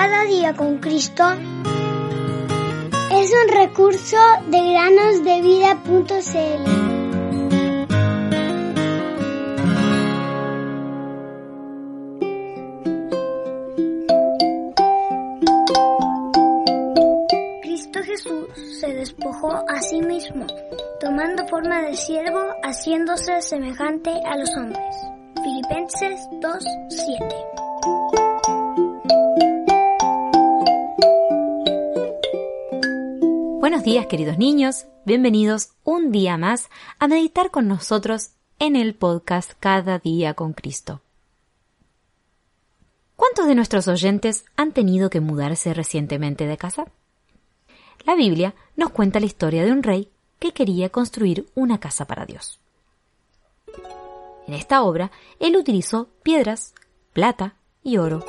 Cada día con Cristo es un recurso de granosdevida.cl. Cristo Jesús se despojó a sí mismo, tomando forma de siervo, haciéndose semejante a los hombres. Filipenses 2:7 días queridos niños, bienvenidos un día más a meditar con nosotros en el podcast Cada día con Cristo. ¿Cuántos de nuestros oyentes han tenido que mudarse recientemente de casa? La Biblia nos cuenta la historia de un rey que quería construir una casa para Dios. En esta obra, él utilizó piedras, plata y oro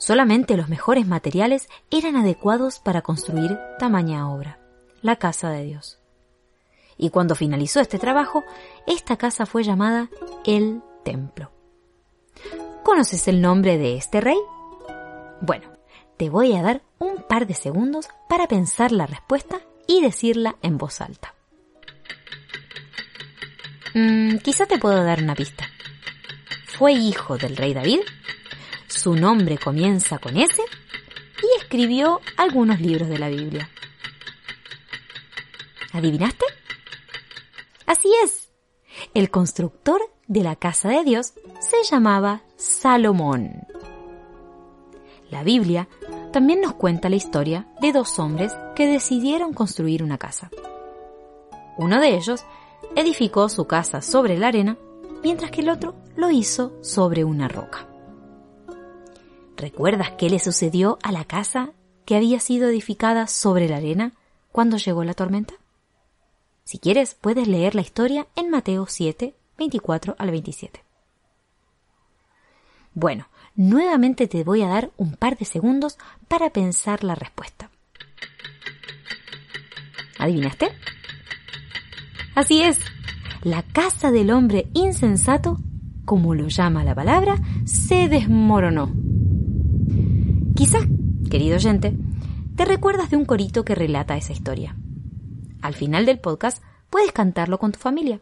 Solamente los mejores materiales eran adecuados para construir tamaña obra, la casa de Dios. Y cuando finalizó este trabajo, esta casa fue llamada el templo. ¿Conoces el nombre de este rey? Bueno, te voy a dar un par de segundos para pensar la respuesta y decirla en voz alta. Mm, quizá te puedo dar una pista. ¿Fue hijo del rey David? Su nombre comienza con S y escribió algunos libros de la Biblia. ¿Adivinaste? Así es. El constructor de la casa de Dios se llamaba Salomón. La Biblia también nos cuenta la historia de dos hombres que decidieron construir una casa. Uno de ellos edificó su casa sobre la arena, mientras que el otro lo hizo sobre una roca. ¿Recuerdas qué le sucedió a la casa que había sido edificada sobre la arena cuando llegó la tormenta? Si quieres, puedes leer la historia en Mateo 7, 24 al 27. Bueno, nuevamente te voy a dar un par de segundos para pensar la respuesta. ¿Adivinaste? Así es, la casa del hombre insensato, como lo llama la palabra, se desmoronó. Quizás, querido oyente, te recuerdas de un corito que relata esa historia. Al final del podcast puedes cantarlo con tu familia.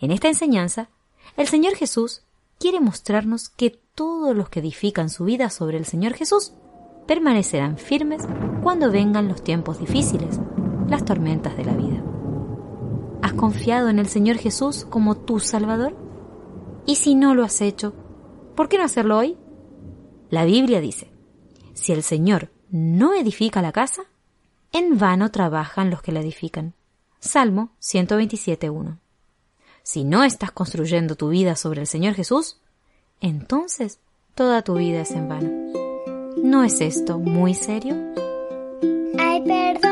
En esta enseñanza, el Señor Jesús quiere mostrarnos que todos los que edifican su vida sobre el Señor Jesús permanecerán firmes cuando vengan los tiempos difíciles, las tormentas de la vida. ¿Has confiado en el Señor Jesús como tu Salvador? Y si no lo has hecho, ¿por qué no hacerlo hoy? La Biblia dice, si el Señor no edifica la casa, en vano trabajan los que la edifican. Salmo 127.1. Si no estás construyendo tu vida sobre el Señor Jesús, entonces toda tu vida es en vano. ¿No es esto muy serio? Ay, perdón